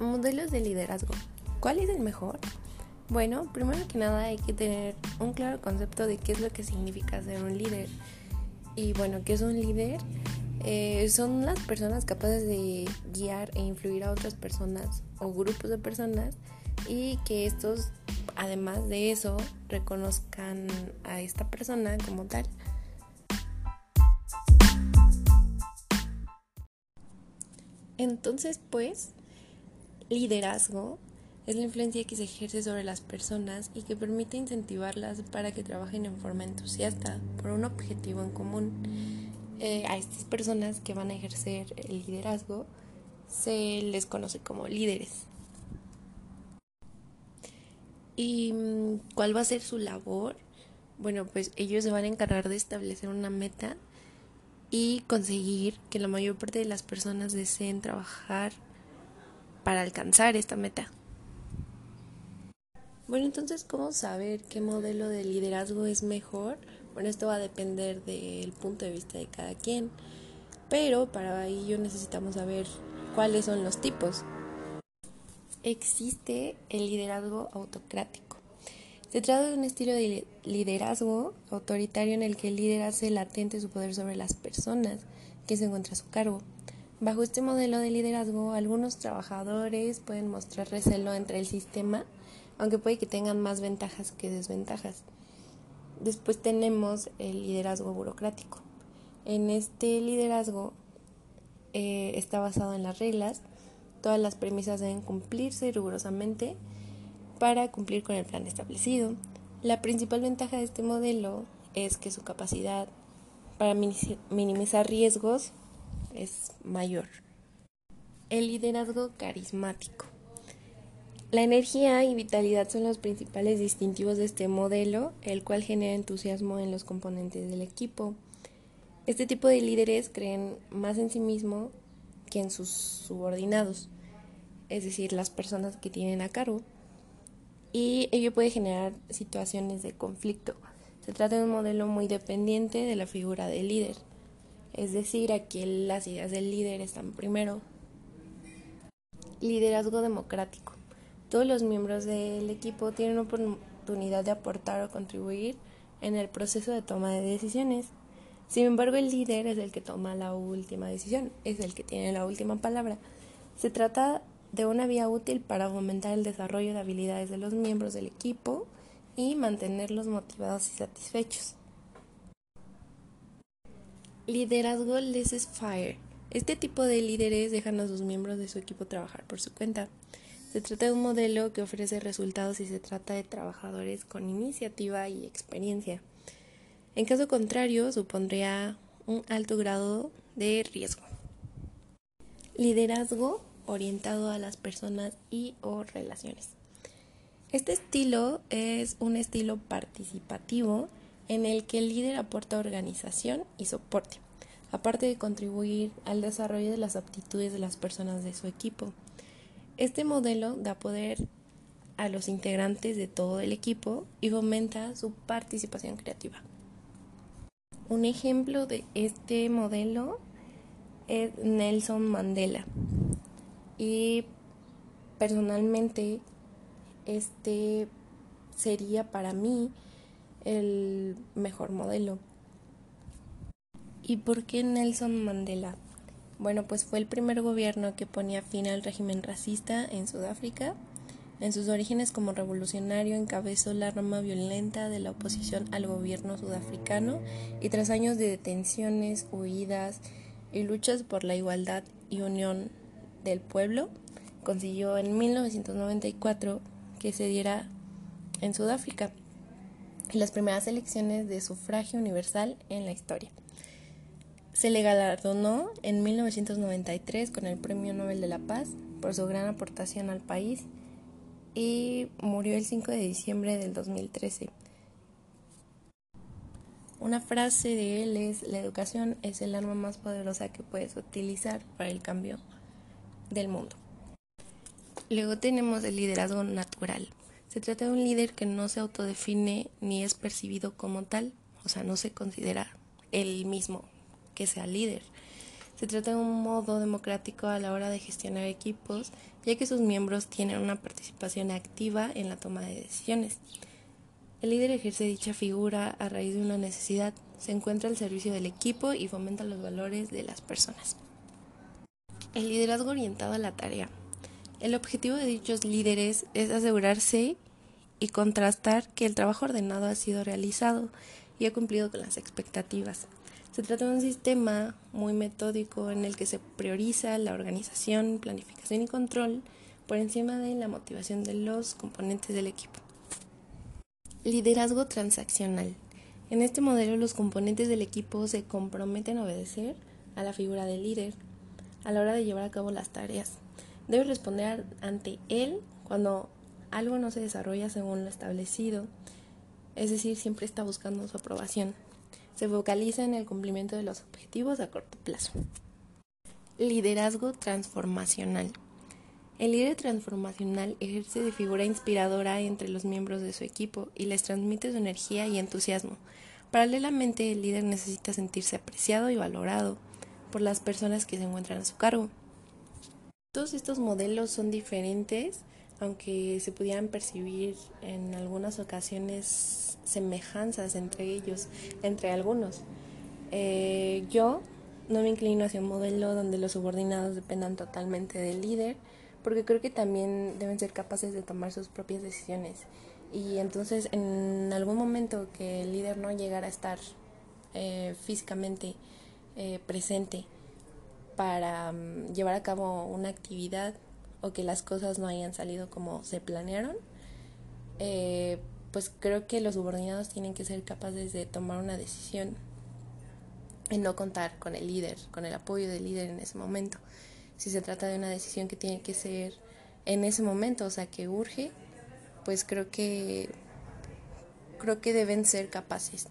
Modelos de liderazgo. ¿Cuál es el mejor? Bueno, primero que nada hay que tener un claro concepto de qué es lo que significa ser un líder. Y bueno, ¿qué es un líder? Eh, son las personas capaces de guiar e influir a otras personas o grupos de personas y que estos, además de eso, reconozcan a esta persona como tal. Entonces, pues, liderazgo es la influencia que se ejerce sobre las personas y que permite incentivarlas para que trabajen en forma entusiasta por un objetivo en común. Eh, a estas personas que van a ejercer el liderazgo se les conoce como líderes. ¿Y mm, cuál va a ser su labor? Bueno, pues ellos se van a encargar de establecer una meta y conseguir que la mayor parte de las personas deseen trabajar para alcanzar esta meta. Bueno, entonces, ¿cómo saber qué modelo de liderazgo es mejor? Bueno, esto va a depender del punto de vista de cada quien, pero para ello necesitamos saber cuáles son los tipos. Existe el liderazgo autocrático. Se trata de un estilo de liderazgo autoritario en el que el líder hace latente su poder sobre las personas que se encuentran a su cargo. Bajo este modelo de liderazgo, algunos trabajadores pueden mostrar recelo entre el sistema, aunque puede que tengan más ventajas que desventajas. Después tenemos el liderazgo burocrático. En este liderazgo eh, está basado en las reglas, todas las premisas deben cumplirse rigurosamente para cumplir con el plan establecido. La principal ventaja de este modelo es que su capacidad para minimizar riesgos es mayor. El liderazgo carismático. La energía y vitalidad son los principales distintivos de este modelo, el cual genera entusiasmo en los componentes del equipo. Este tipo de líderes creen más en sí mismo que en sus subordinados, es decir, las personas que tienen a cargo y ello puede generar situaciones de conflicto. Se trata de un modelo muy dependiente de la figura del líder, es decir, aquí las ideas del líder están primero. Liderazgo democrático. Todos los miembros del equipo tienen oportunidad de aportar o contribuir en el proceso de toma de decisiones. Sin embargo, el líder es el que toma la última decisión, es el que tiene la última palabra. Se trata de una vía útil para aumentar el desarrollo de habilidades de los miembros del equipo y mantenerlos motivados y satisfechos. Liderazgo Less Fire. Este tipo de líderes dejan a sus miembros de su equipo trabajar por su cuenta. Se trata de un modelo que ofrece resultados y se trata de trabajadores con iniciativa y experiencia. En caso contrario, supondría un alto grado de riesgo. Liderazgo orientado a las personas y o relaciones. Este estilo es un estilo participativo en el que el líder aporta organización y soporte, aparte de contribuir al desarrollo de las aptitudes de las personas de su equipo. Este modelo da poder a los integrantes de todo el equipo y fomenta su participación creativa. Un ejemplo de este modelo es Nelson Mandela, y personalmente este sería para mí el mejor modelo. ¿Y por qué Nelson Mandela? Bueno, pues fue el primer gobierno que ponía fin al régimen racista en Sudáfrica. En sus orígenes como revolucionario encabezó la rama violenta de la oposición al gobierno sudafricano y tras años de detenciones, huidas y luchas por la igualdad y unión del pueblo consiguió en 1994 que se diera en Sudáfrica las primeras elecciones de sufragio universal en la historia. Se le galardonó en 1993 con el Premio Nobel de la Paz por su gran aportación al país y murió el 5 de diciembre del 2013. Una frase de él es, la educación es el arma más poderosa que puedes utilizar para el cambio del mundo. Luego tenemos el liderazgo natural. Se trata de un líder que no se autodefine ni es percibido como tal, o sea, no se considera el mismo que sea líder. Se trata de un modo democrático a la hora de gestionar equipos, ya que sus miembros tienen una participación activa en la toma de decisiones. El líder ejerce dicha figura a raíz de una necesidad, se encuentra al servicio del equipo y fomenta los valores de las personas. El liderazgo orientado a la tarea. El objetivo de dichos líderes es asegurarse y contrastar que el trabajo ordenado ha sido realizado y ha cumplido con las expectativas. Se trata de un sistema muy metódico en el que se prioriza la organización, planificación y control por encima de la motivación de los componentes del equipo. Liderazgo transaccional. En este modelo los componentes del equipo se comprometen a obedecer a la figura del líder a la hora de llevar a cabo las tareas. Debe responder ante él cuando algo no se desarrolla según lo establecido, es decir, siempre está buscando su aprobación se focaliza en el cumplimiento de los objetivos a corto plazo. Liderazgo transformacional. El líder transformacional ejerce de figura inspiradora entre los miembros de su equipo y les transmite su energía y entusiasmo. Paralelamente, el líder necesita sentirse apreciado y valorado por las personas que se encuentran a su cargo. Todos estos modelos son diferentes aunque se pudieran percibir en algunas ocasiones semejanzas entre ellos, entre algunos. Eh, yo no me inclino hacia un modelo donde los subordinados dependan totalmente del líder, porque creo que también deben ser capaces de tomar sus propias decisiones. Y entonces en algún momento que el líder no llegara a estar eh, físicamente eh, presente para mm, llevar a cabo una actividad o que las cosas no hayan salido como se planearon, eh, pues creo que los subordinados tienen que ser capaces de tomar una decisión y no contar con el líder, con el apoyo del líder en ese momento. Si se trata de una decisión que tiene que ser en ese momento, o sea, que urge, pues creo que creo que deben ser capaces